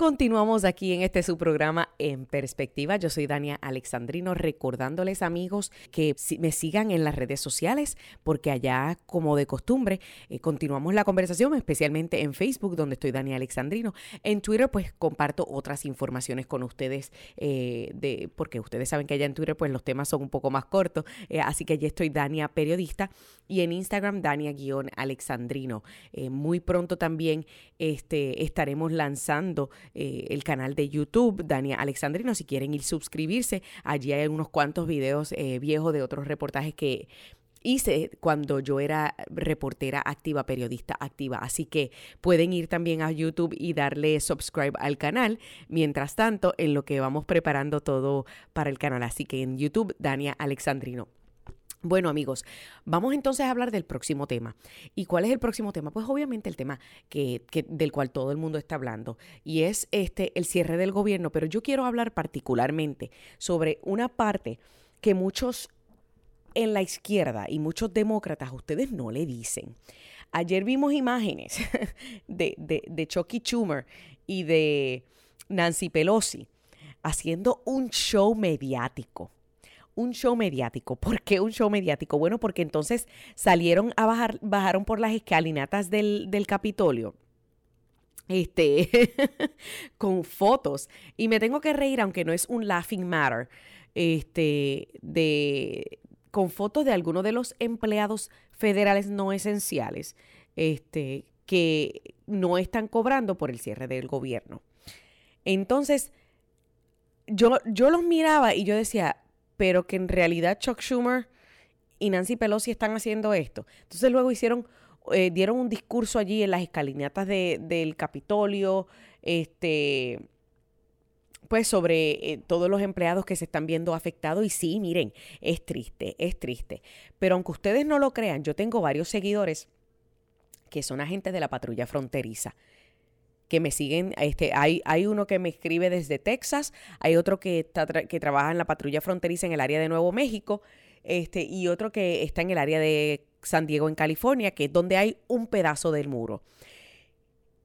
Continuamos aquí en este su programa En Perspectiva. Yo soy Dania Alexandrino, recordándoles amigos que me sigan en las redes sociales, porque allá, como de costumbre, eh, continuamos la conversación, especialmente en Facebook, donde estoy Dania Alexandrino. En Twitter, pues comparto otras informaciones con ustedes, eh, de, porque ustedes saben que allá en Twitter, pues los temas son un poco más cortos, eh, así que allí estoy Dania Periodista y en Instagram Dania-Alexandrino. Muy pronto también este, estaremos lanzando eh, el canal de YouTube, Dania Alexandrino. Si quieren ir suscribirse, allí hay unos cuantos videos eh, viejos de otros reportajes que hice cuando yo era reportera activa, periodista activa. Así que pueden ir también a YouTube y darle subscribe al canal. Mientras tanto, en lo que vamos preparando todo para el canal. Así que en YouTube, Dania Alexandrino. Bueno amigos, vamos entonces a hablar del próximo tema. ¿Y cuál es el próximo tema? Pues obviamente el tema que, del cual todo el mundo está hablando y es este el cierre del gobierno, pero yo quiero hablar particularmente sobre una parte que muchos en la izquierda y muchos demócratas ustedes no le dicen. Ayer vimos imágenes de, de, de Chucky Schumer y de Nancy Pelosi haciendo un show mediático un show mediático. ¿Por qué un show mediático? Bueno, porque entonces salieron a bajar, bajaron por las escalinatas del, del Capitolio. Este, con fotos. Y me tengo que reír, aunque no es un laughing matter, este, de, con fotos de algunos de los empleados federales no esenciales, este, que no están cobrando por el cierre del gobierno. Entonces, yo, yo los miraba y yo decía, pero que en realidad Chuck Schumer y Nancy Pelosi están haciendo esto. Entonces luego hicieron, eh, dieron un discurso allí en las escalinatas de- del Capitolio, este, pues sobre eh, todos los empleados que se están viendo afectados. Y sí, miren, es triste, es triste. Pero aunque ustedes no lo crean, yo tengo varios seguidores que son agentes de la patrulla fronteriza que me siguen. Este, hay, hay uno que me escribe desde Texas, hay otro que, está que trabaja en la patrulla fronteriza en el área de Nuevo México, este, y otro que está en el área de San Diego, en California, que es donde hay un pedazo del muro.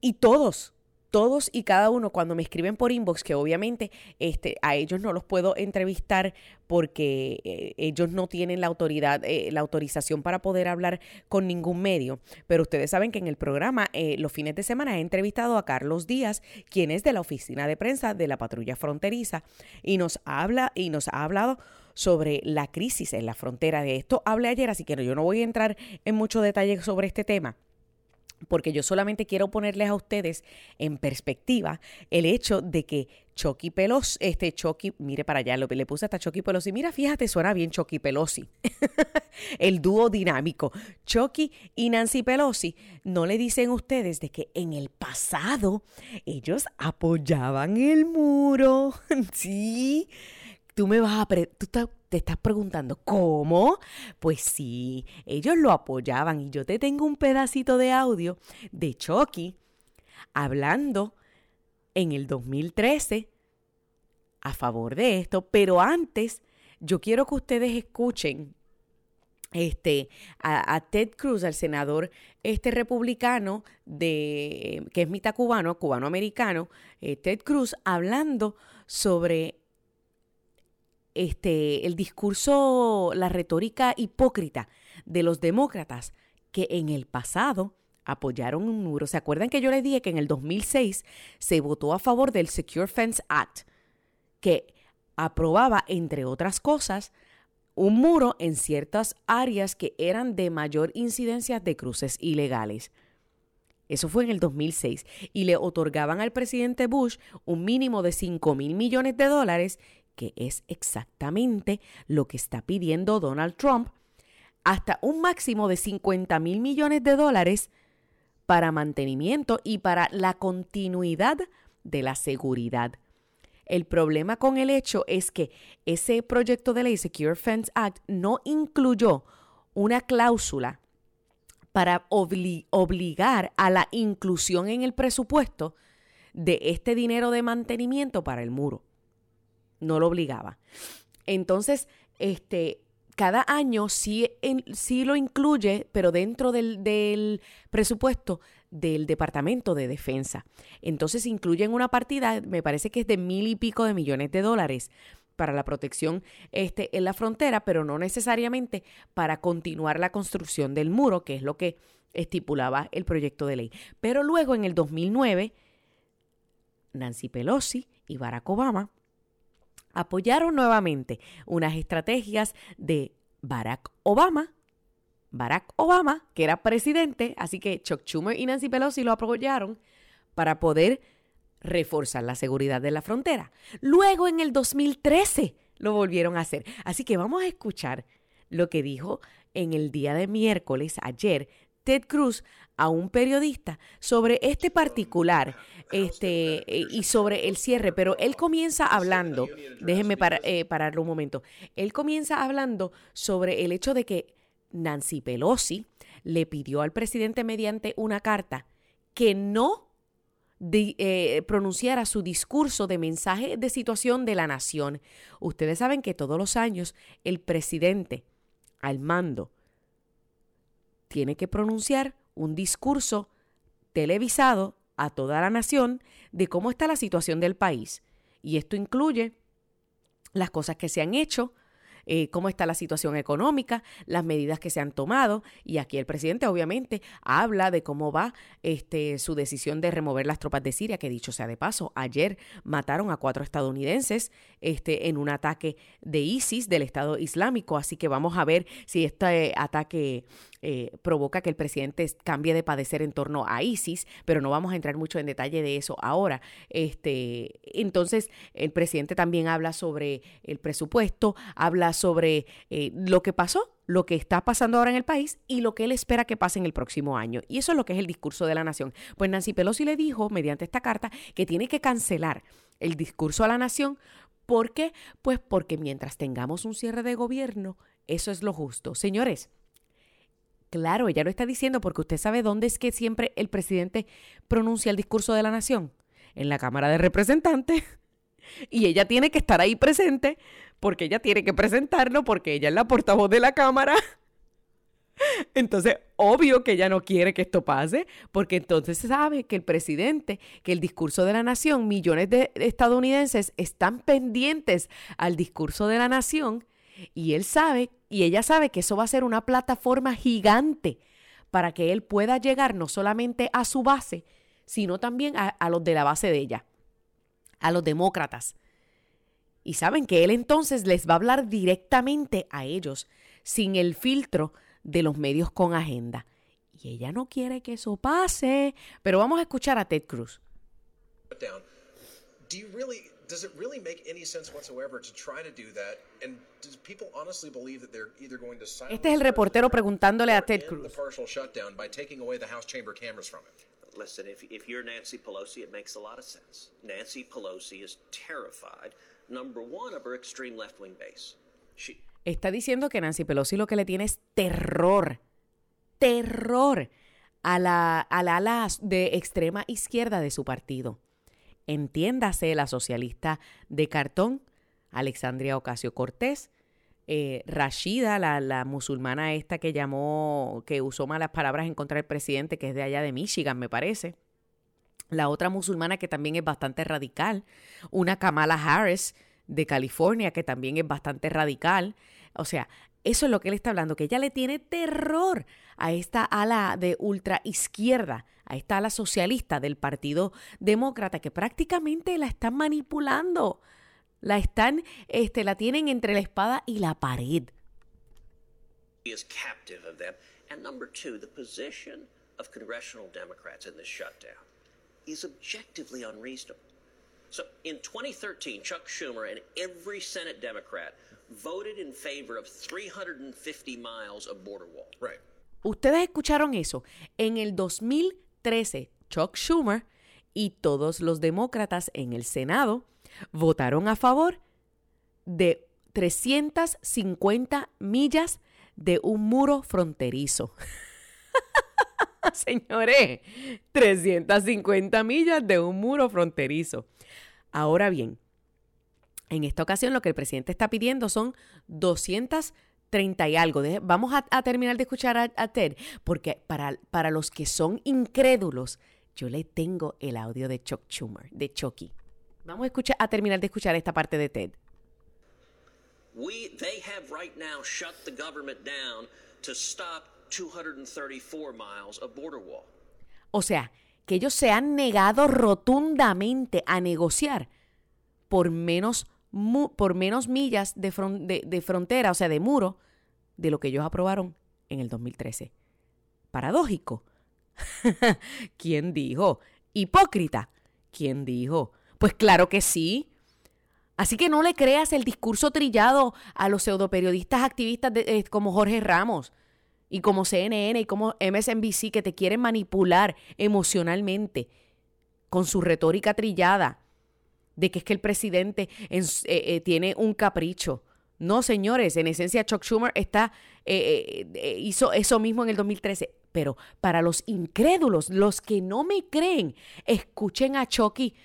Y todos, todos y cada uno, cuando me escriben por inbox, que obviamente este, a ellos no los puedo entrevistar porque eh, ellos no tienen la autoridad, eh, la autorización para poder hablar con ningún medio. Pero ustedes saben que en el programa, eh, los fines de semana, he entrevistado a Carlos Díaz, quien es de la oficina de prensa de la patrulla fronteriza, y nos habla y nos ha hablado sobre la crisis en la frontera. De esto hablé ayer, así que yo no voy a entrar en mucho detalle sobre este tema porque yo solamente quiero ponerles a ustedes en perspectiva el hecho de que Chucky Pelosi, este Chucky, mire para allá, le puse hasta Chucky Pelosi, mira, fíjate, suena bien Chucky Pelosi, el dúo dinámico, Chucky y Nancy Pelosi, no le dicen ustedes de que en el pasado ellos apoyaban el muro, sí, tú me vas a... pre- tú te estás preguntando, ¿cómo? Pues sí, ellos lo apoyaban y yo te tengo un pedacito de audio de Chucky hablando en el 2013 a favor de esto, pero antes yo quiero que ustedes escuchen este, a, a Ted Cruz, al senador este republicano de que es mitad cubano, cubano-americano, eh, Ted Cruz, hablando sobre este, el discurso, la retórica hipócrita de los demócratas que en el pasado apoyaron un muro. ¿Se acuerdan que yo les dije que en el 2006 se votó a favor del Secure Fence Act, que aprobaba, entre otras cosas, un muro en ciertas áreas que eran de mayor incidencia de cruces ilegales? Eso fue en el 2006. Y le otorgaban al presidente Bush un mínimo de 5 mil millones de dólares, que es exactamente lo que está pidiendo Donald Trump, hasta un máximo de 50 mil millones de dólares para mantenimiento y para la continuidad de la seguridad. El problema con el hecho es que ese proyecto de ley, Secure Fence Act, no incluyó una cláusula para obligar a la inclusión en el presupuesto de este dinero de mantenimiento para el muro. No lo obligaba. Entonces, este, cada año sí, lo incluye, pero dentro del, del, presupuesto del Departamento de Defensa. Entonces incluyen una partida, me parece que es de mil y pico de millones de dólares para la protección este, en la frontera, pero no necesariamente para continuar la construcción del muro, que es lo que estipulaba el proyecto de ley. Pero luego, en el 2009, Nancy Pelosi y Barack Obama apoyaron nuevamente unas estrategias de Barack Obama, Barack Obama, que era presidente, así que Chuck Schumer y Nancy Pelosi lo apoyaron para poder reforzar la seguridad de la frontera. Luego en el 2013 lo volvieron a hacer. Así que vamos a escuchar lo que dijo en el día de miércoles, ayer, Ted Cruz a un periodista sobre este particular este, y sobre el cierre, pero él comienza hablando, déjenme eh, pararlo un momento, él comienza hablando sobre el hecho de que Nancy Pelosi le pidió al presidente mediante una carta que no eh, pronunciara su discurso de mensaje de situación de la nación. Ustedes saben que todos los años el presidente al mando tiene que pronunciar un discurso televisado a toda la nación de cómo está la situación del país. Y esto incluye las cosas que se han hecho, eh, cómo está la situación económica, las medidas que se han tomado. Y aquí el presidente obviamente habla de cómo va este, su decisión de remover las tropas de Siria, que dicho sea de paso, ayer mataron a cuatro estadounidenses este, en un ataque de ISIS, del Estado Islámico. Así que vamos a ver si este ataque eh, provoca que el presidente cambie de padecer en torno a ISIS, pero no vamos a entrar mucho en detalle de eso ahora. Este, entonces, el presidente también habla sobre el presupuesto, habla sobre eh, lo que pasó, lo que está pasando ahora en el país y lo que él espera que pase en el próximo año. Y eso es lo que es el discurso de la nación. Pues Nancy Pelosi le dijo, mediante esta carta, que tiene que cancelar el discurso a la nación. ¿Por qué? Pues porque mientras tengamos un cierre de gobierno, eso es lo justo. Señores, Claro, ella lo está diciendo porque usted sabe dónde es que siempre el presidente pronuncia el discurso de la nación. En la Cámara de Representantes. Y ella tiene que estar ahí presente porque ella tiene que presentarlo porque ella es la portavoz de la Cámara. Entonces, obvio que ella no quiere que esto pase, porque entonces se sabe que el presidente, que el discurso de la nación, millones de estadounidenses están pendientes al discurso de la nación y él sabe, y ella sabe que eso va a ser una plataforma gigante para que él pueda llegar no solamente a su base, sino también a, los de la base de ella, a los demócratas. Y saben que él entonces les va a hablar directamente a ellos, sin el filtro de los medios con agenda. Y ella no quiere que eso pase. Pero vamos a escuchar a Ted Cruz. Does it really make any sense whatsoever to try to do that? And does people honestly believe that they're either going to silence Este es el reportero preguntándole a Ted Cruz. The partial shutdown by taking away the House chamber cameras from him. Listen, if, if you're Nancy Pelosi, it makes a lot of sense. Nancy Pelosi is terrified, number one, of her extreme left wing base. She... Está diciendo que Nancy Pelosi lo que le tiene es terror. Terror a la, a la ala de extrema izquierda de su partido. Entiéndase la socialista de cartón, Alexandria Ocasio Cortés, eh, Rashida, la, la, musulmana esta que llamó, que usó malas palabras en contra del presidente, que es de allá de Michigan, me parece. La otra musulmana que también es bastante radical, una Kamala Harris de California, que también es bastante radical. O sea, eso es lo que él está hablando, que ella le tiene terror a esta ala de ultra izquierda, a esta ala socialista del Partido Demócrata, que prácticamente la están manipulando. La están, este, la tienen entre la espada y la pared. is captive of them. And number two, the position of congressional Democrats in this shutdown is objectively unreasonable. So in 2013, Chuck Schumer and every Senate Democrat voted in favor of 350 miles of border wall. Ustedes escucharon eso. En el 2013, Chuck Schumer y todos los demócratas en el Senado votaron a favor de 350 millas de un muro fronterizo. Señores, 350 millas de un muro fronterizo. Ahora bien, en esta ocasión lo que el presidente está pidiendo son 230 y algo. Vamos a, terminar de escuchar a, Ted, porque para, para los que son incrédulos, yo le tengo el audio de Chuck Schumer, de Chucky. Vamos a, escuchar, a terminar de escuchar esta parte de Ted. We, they have right now shut the government down to stop 234 miles of border wall. O sea, que ellos se han negado rotundamente a negociar por menos, por menos millas de, frontera, o sea, de muro, de lo que ellos aprobaron en el 2013. Paradójico. ¿Quién dijo? Hipócrita. ¿Quién dijo? Pues claro que sí. Así que no le creas el discurso trillado a los pseudoperiodistas activistas eh, como Jorge Ramos y como CNN y como MSNBC que te quieren manipular emocionalmente con su retórica trillada de que es que el presidente eh, eh, tiene un capricho. No, señores, en esencia Chuck Schumer está, hizo eso mismo en el 2013. Pero para los incrédulos, los que no me creen, escuchen a Chucky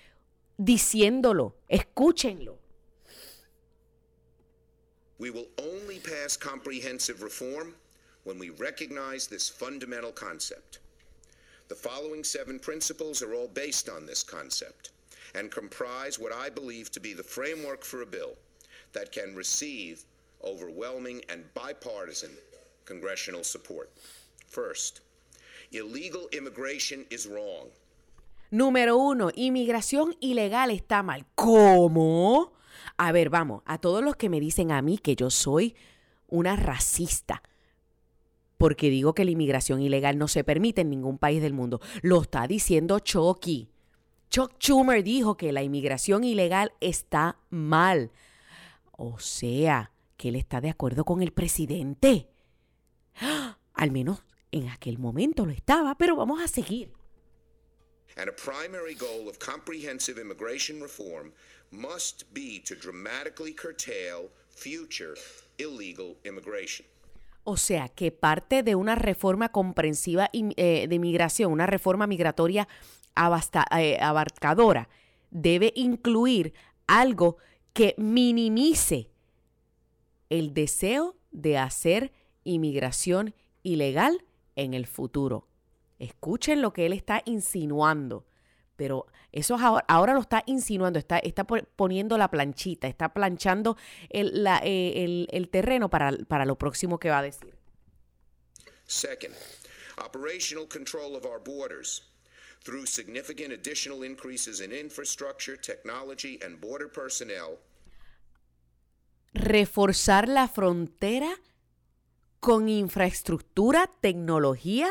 diciéndolo, escúchenlo. We will only pass comprehensive reform when we recognize this fundamental concept. The following seven principles are all based on this concept and comprise what I believe to be the framework for a bill that can receive overwhelming and bipartisan congressional support. First, illegal immigration is wrong. Número uno, inmigración ilegal está mal. ¿Cómo? A ver, vamos, a todos los que me dicen a mí que yo soy una racista, porque digo que la inmigración ilegal no se permite en ningún país del mundo. Lo está diciendo Chucky. Chuck Schumer dijo que la inmigración ilegal está mal. O sea, que él está de acuerdo con el presidente. Al menos en aquel momento lo estaba, pero vamos a seguir. And a primary goal of comprehensive immigration reform must be to dramatically curtail future illegal immigration. O sea, que parte de una reforma comprensiva eh, de inmigración, una reforma migratoria eh, abarcadora, debe incluir algo que minimice el deseo de hacer inmigración ilegal en el futuro. Escuchen lo que él está insinuando. Pero eso ahora, ahora, lo está insinuando, está, está poniendo la planchita, está planchando el, la, eh, el, el terreno para, para lo próximo que va a decir. Second, operational control of our borders through significant additional increases in infrastructure, technology, and border personnel. Reforzar la frontera con infraestructura, tecnología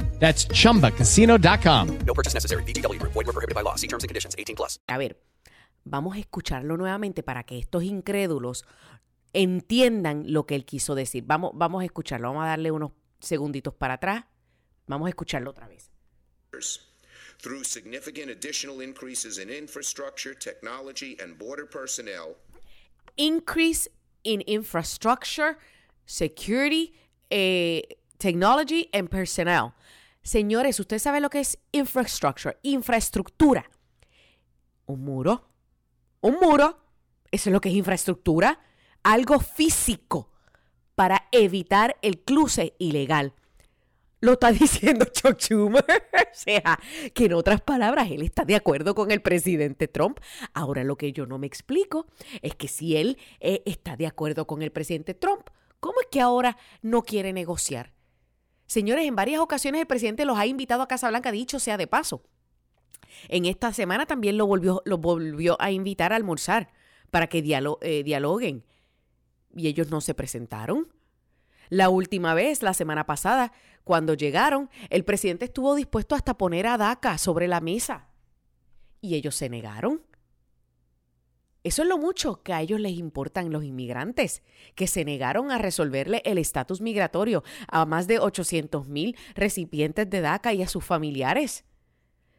That's chumbacasino.com. No purchase necessary. BGW. Void were prohibited by law. See terms and conditions 18 plus. A ver, vamos a escucharlo nuevamente para que estos incrédulos entiendan lo que él quiso decir. Vamos, vamos a escucharlo. Vamos a darle unos segunditos para atrás. Vamos a escucharlo otra vez. Through significant additional increases in infrastructure, technology, and border personnel. Increase in infrastructure, security, eh, technology, and personnel. Señores, ¿usted sabe lo que es infrastructure? Infraestructura. Un muro. Un muro. Eso es lo que es infraestructura. Algo físico para evitar el cruce ilegal. Lo está diciendo Chuck Schumer. o sea, que en otras palabras, él está de acuerdo con el presidente Trump. Ahora lo que yo no me explico es que si él eh, está de acuerdo con el presidente Trump, ¿cómo es que ahora no quiere negociar? Señores, en varias ocasiones el presidente los ha invitado a Casa Blanca, dicho sea de paso. En esta semana también lo volvió, lo volvió a invitar a almorzar para que eh, dialoguen. Y ellos no se presentaron. La última vez, la semana pasada, cuando llegaron, el presidente estuvo dispuesto hasta poner a DACA sobre la mesa. Y ellos se negaron. Eso es lo mucho que a ellos les importan los inmigrantes, que se negaron a resolverle el estatus migratorio a más de 800 mil recipientes de DACA y a sus familiares.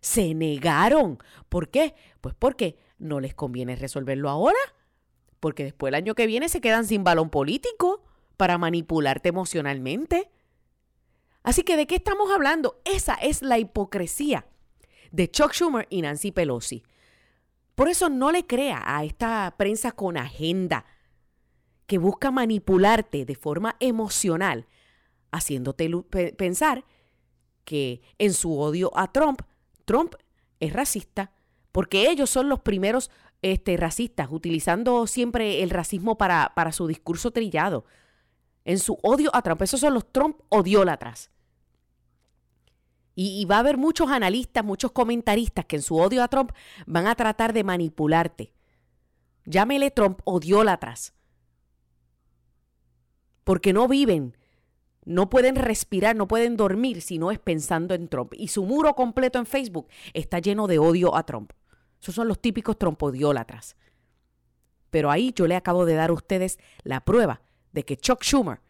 Se negaron. ¿Por qué? Pues porque no les conviene resolverlo ahora, porque después el año que viene se quedan sin balón político para manipularte emocionalmente. Así que, ¿de qué estamos hablando? Esa es la hipocresía de Chuck Schumer y Nancy Pelosi. Por eso no le crea a esta prensa con agenda que busca manipularte de forma emocional, haciéndote pensar que en su odio a Trump, Trump es racista, porque ellos son los primeros este, racistas, utilizando siempre el racismo para, para su discurso trillado. En su odio a Trump, esos son los Trump odiólatras. Y, va a haber muchos analistas, muchos comentaristas que en su odio a Trump van a tratar de manipularte. Llámele Trump odiólatras. Porque no viven, no pueden respirar, no pueden dormir si no es pensando en Trump. Y su muro completo en Facebook está lleno de odio a Trump. Esos son los típicos trompodiólatras. Pero ahí yo le acabo de dar a ustedes la prueba de que Chuck Schumer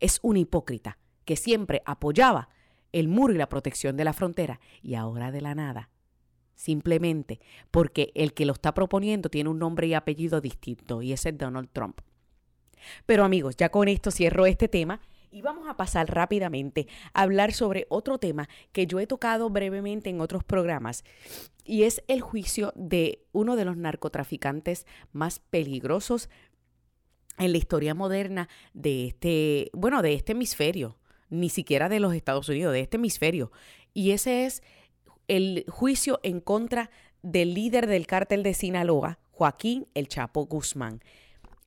es un hipócrita que siempre apoyaba el muro y la protección de la frontera y ahora de la nada. Simplemente porque el que lo está proponiendo tiene un nombre y apellido distinto y ese es Donald Trump. Pero amigos, ya con esto cierro este tema y vamos a pasar rápidamente a hablar sobre otro tema que yo he tocado brevemente en otros programas y es el juicio de uno de los narcotraficantes más peligrosos en la historia moderna de este, bueno, de este hemisferio, ni siquiera de los Estados Unidos, de este hemisferio. Y ese es el juicio en contra del líder del cártel de Sinaloa, Joaquín El Chapo Guzmán.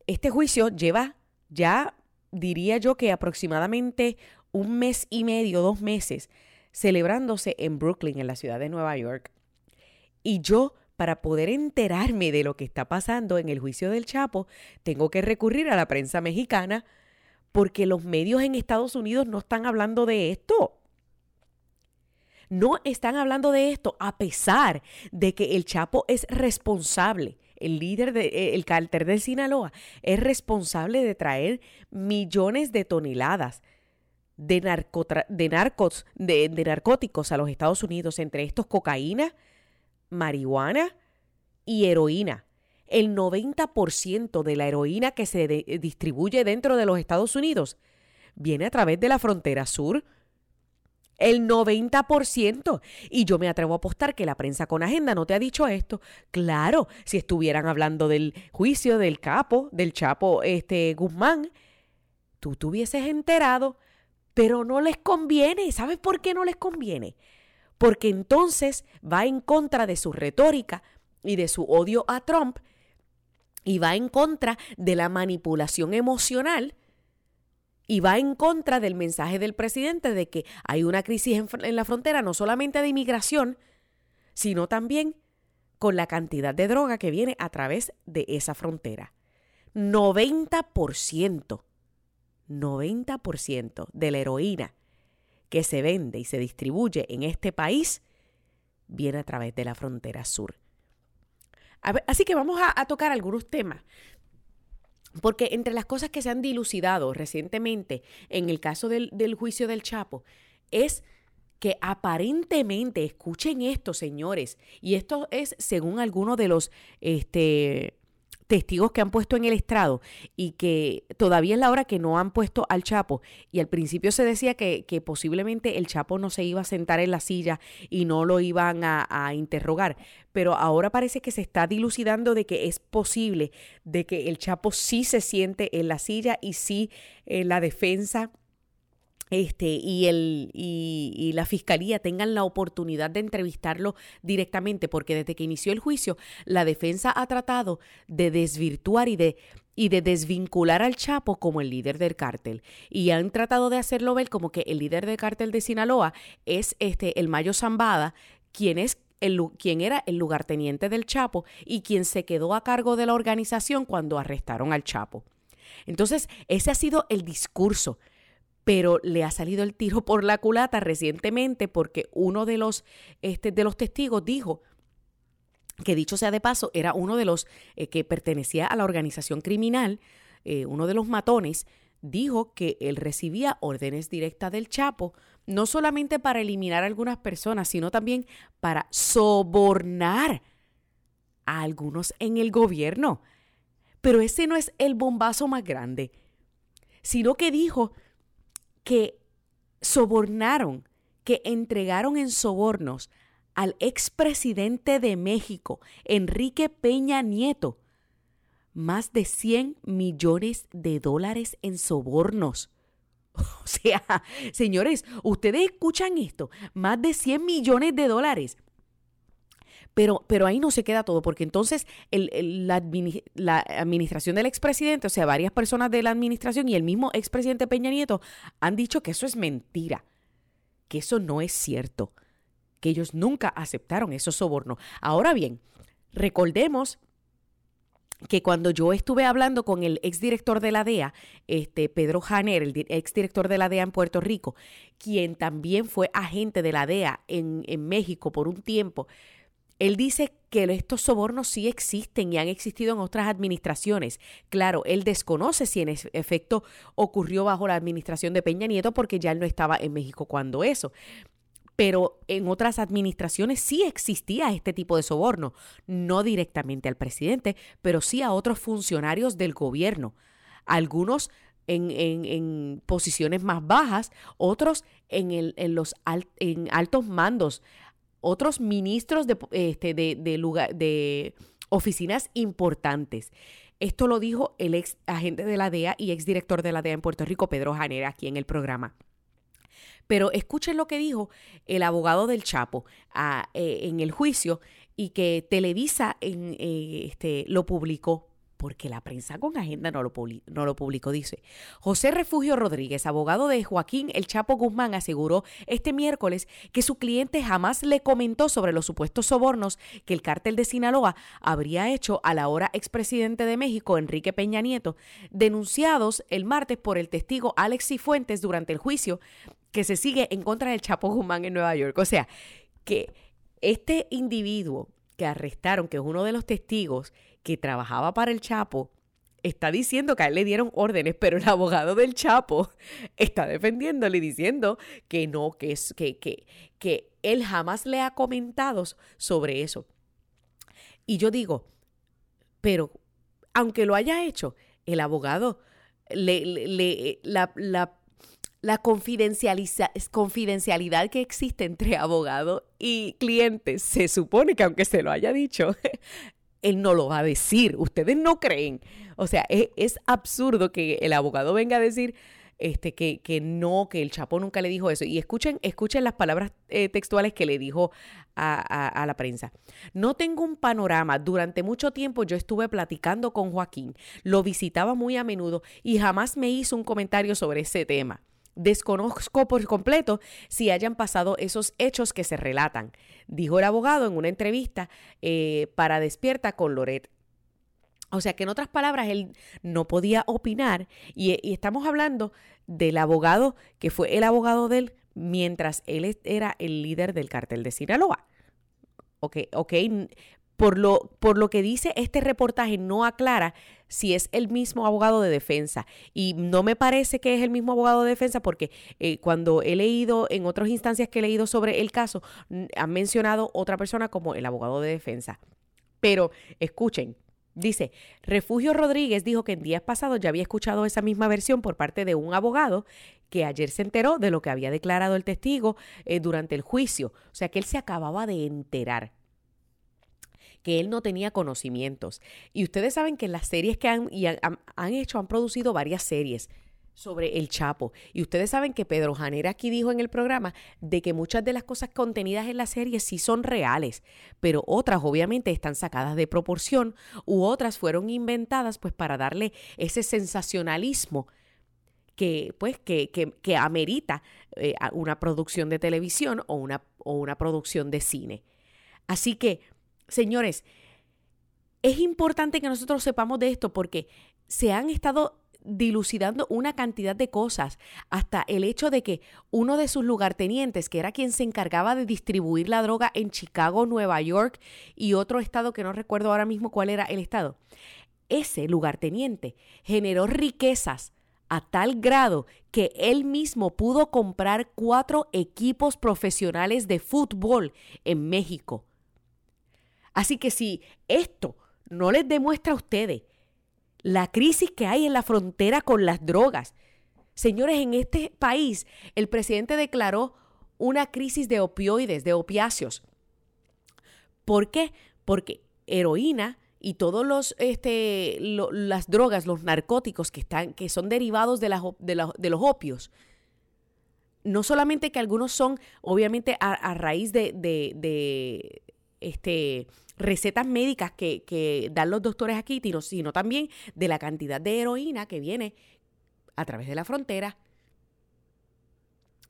Este juicio lleva ya, diría yo que aproximadamente un mes y medio, dos meses, celebrándose en Brooklyn, en la ciudad de Nueva York. Y yo, para poder enterarme de lo que está pasando en el juicio del Chapo, tengo que recurrir a la prensa mexicana porque los medios en Estados Unidos no están hablando de esto. No están hablando de esto a pesar de que el Chapo es responsable, el líder del de, el cárter de Sinaloa, es responsable de traer millones de toneladas de, narcos, de narcóticos a los Estados Unidos, entre estos cocaína, marihuana y heroína el 90% de la heroína que se distribuye dentro de los Estados Unidos viene a través de la frontera sur. El 90%. Y yo me atrevo a apostar que la prensa con agenda no te ha dicho esto. Claro, si estuvieran hablando del juicio del capo, del chapo este, Guzmán, tú te hubieses enterado, pero no les conviene. ¿Sabes por qué no les conviene? Porque entonces va en contra de su retórica y de su odio a Trump y va en contra de la manipulación emocional y va en contra del mensaje del presidente de que hay una crisis en, la frontera no solamente de inmigración, sino también con la cantidad de droga que viene a través de esa frontera. 90%, 90% de la heroína que se vende y se distribuye en este país viene a través de la frontera sur así que vamos a, tocar algunos temas. Porque entre las cosas que se han dilucidado recientemente en el caso del, del, juicio del Chapo es que aparentemente, escuchen esto, señores, y esto es según algunos de los este, testigos que han puesto en el estrado y que todavía es la hora que no han puesto al Chapo. Y al principio se decía que, posiblemente el Chapo no se iba a sentar en la silla y no lo iban a, interrogar. Pero ahora parece que se está dilucidando de que es posible de que el Chapo sí se siente en la silla y sí la defensa este, y, el, y, la fiscalía tengan la oportunidad de entrevistarlo directamente, porque desde que inició el juicio, la defensa ha tratado de desvirtuar y de, y de desvincular al Chapo como el líder del cártel. Y han tratado de hacerlo ver como que el líder del cártel de Sinaloa es este, el Mayo Zambada, quien es el, quien era el lugarteniente del Chapo y quien se quedó a cargo de la organización cuando arrestaron al Chapo. Entonces, ese ha sido el discurso, pero le ha salido el tiro por la culata recientemente porque uno de los, este, de los testigos dijo que dicho sea de paso, era uno de los eh, que pertenecía a la organización criminal, eh, uno de los matones, dijo que él recibía órdenes directas del Chapo, no solamente para eliminar a algunas personas, sino también para sobornar a algunos en el gobierno. Pero ese no es el bombazo más grande, sino que dijo que sobornaron, que entregaron en sobornos al expresidente de México, Enrique Peña Nieto, más de 100 millones de dólares en sobornos. O sea, señores, ustedes escuchan esto, más de 100 millones de dólares. Pero, pero ahí no se queda todo, porque entonces la, administración del expresidente, o sea, varias personas de la administración y el mismo expresidente Peña Nieto han dicho que eso es mentira, que eso no es cierto, que ellos nunca aceptaron esos sobornos. Ahora bien, recordemos que cuando yo estuve hablando con el exdirector de la DEA, este Pedro Janer, el exdirector de la DEA en Puerto Rico, quien también fue agente de la DEA en México por un tiempo, él dice que estos sobornos sí existen y han existido en otras administraciones. Claro, él desconoce si en efecto ocurrió bajo la administración de Peña Nieto porque ya él no estaba en México cuando eso pero en otras administraciones sí existía este tipo de soborno, no directamente al presidente, pero sí a otros funcionarios del gobierno, algunos en, posiciones más bajas, otros en, el, en los en altos mandos, otros ministros de, este, de, lugar, de oficinas importantes. Esto lo dijo el ex agente de la DEA y ex director de la DEA en Puerto Rico, Pedro Janera, aquí en el programa. Pero escuchen lo que dijo el abogado del Chapo eh, en el juicio y que Televisa en, eh, este, lo publicó porque la prensa con agenda no lo, no publicó, dice. José Refugio Rodríguez, abogado de Joaquín El Chapo Guzmán, aseguró este miércoles que su cliente jamás le comentó sobre los supuestos sobornos que el cártel de Sinaloa habría hecho a la hora expresidente de México, Enrique Peña Nieto, denunciados el martes por el testigo Alex Cifuentes durante el juicio que se sigue en contra del Chapo Guzmán en Nueva York. O sea, que este individuo que arrestaron, que es uno de los testigos que trabajaba para el Chapo, está diciendo que a él le dieron órdenes, pero el abogado del Chapo está defendiéndole diciendo que no, que, es, que, que, que él jamás le ha comentado sobre eso. Y yo digo, pero aunque lo haya hecho, el abogado le, le, la, la la confidencialidad que existe entre abogado y cliente, se supone que aunque se lo haya dicho, él no lo va a decir. Ustedes no creen. O sea, es, absurdo que el abogado venga a decir este, que, que, no, que el Chapo nunca le dijo eso. Y escuchen, escuchen las palabras eh, textuales que le dijo a, a, la prensa. No tengo un panorama. Durante mucho tiempo yo estuve platicando con Joaquín, lo visitaba muy a menudo y jamás me hizo un comentario sobre ese tema. Desconozco por completo si hayan pasado esos hechos que se relatan, dijo el abogado en una entrevista eh, para Despierta con Loret. O sea que en otras palabras, él no podía opinar y, estamos hablando del abogado que fue el abogado de él mientras él era el líder del cartel de Sinaloa. Ok, ok, por lo, por lo que dice este reportaje, no aclara si es el mismo abogado de defensa. Y no me parece que es el mismo abogado de defensa porque eh, cuando he leído, en otras instancias que he leído sobre el caso, han mencionado otra persona como el abogado de defensa. Pero escuchen, Dice, Refugio Rodríguez dijo que en días pasados ya había escuchado esa misma versión por parte de un abogado que ayer se enteró de lo que había declarado el testigo eh, durante el juicio. O sea que él se acababa de enterar que él no tenía conocimientos. Y ustedes saben que las series que han, han, hecho, han producido varias series sobre el Chapo. Y ustedes saben que Pedro Janera aquí dijo en el programa de que muchas de las cosas contenidas en la serie sí son reales, pero otras obviamente están sacadas de proporción u otras fueron inventadas pues para darle ese sensacionalismo que pues que, que, amerita eh, una producción de televisión o una, o una producción de cine. Así que, señores, es importante que nosotros sepamos de esto porque se han estado dilucidando una cantidad de cosas, hasta el hecho de que uno de sus lugartenientes, que era quien se encargaba de distribuir la droga en Chicago, Nueva York y otro estado que no recuerdo ahora mismo cuál era el estado, ese lugarteniente generó riquezas a tal grado que él mismo pudo comprar cuatro equipos profesionales de fútbol en México. Así que si esto no les demuestra a ustedes la crisis que hay en la frontera con las drogas. Señores, en este país el presidente declaró una crisis de opioides, de opiáceos. ¿Por qué? Porque heroína y todos los este, las drogas, los narcóticos que están que son derivados de, de, los opios. No solamente que algunos son, obviamente, a, raíz de, de este, recetas médicas que, dan los doctores aquí, sino también de la cantidad de heroína que viene a través de la frontera.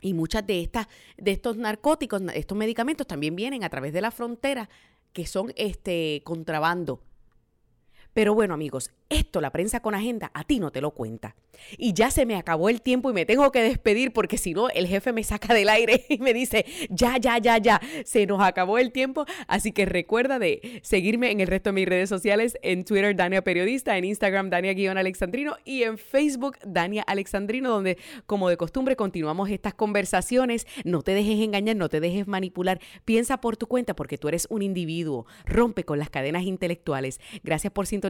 Y muchas de estas, de estos narcóticos, estos medicamentos también vienen a través de la frontera, que son este contrabando. Pero bueno, amigos, esto la prensa con agenda a ti no te lo cuenta. Y ya se me acabó el tiempo y me tengo que despedir porque si no, el jefe me saca del aire y me dice, ya, ya, ya, ya, se nos acabó el tiempo. Así que recuerda de seguirme en el resto de mis redes sociales, en Twitter Dania Periodista, en Instagram Dania-Alexandrino y en Facebook Dania Alexandrino, donde como de costumbre continuamos estas conversaciones. No te dejes engañar, no te dejes manipular. Piensa por tu cuenta porque tú eres un individuo. Rompe con las cadenas intelectuales. Gracias por sintonizar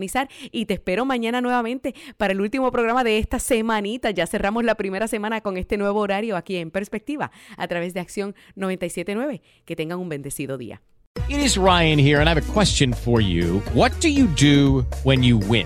y te espero mañana nuevamente para el último programa de esta semanita. Ya cerramos la primera semana con este nuevo horario aquí en Perspectiva a través de Acción 979. Que tengan un bendecido día. It is Ryan here and I have a question for you. What do you do when you win?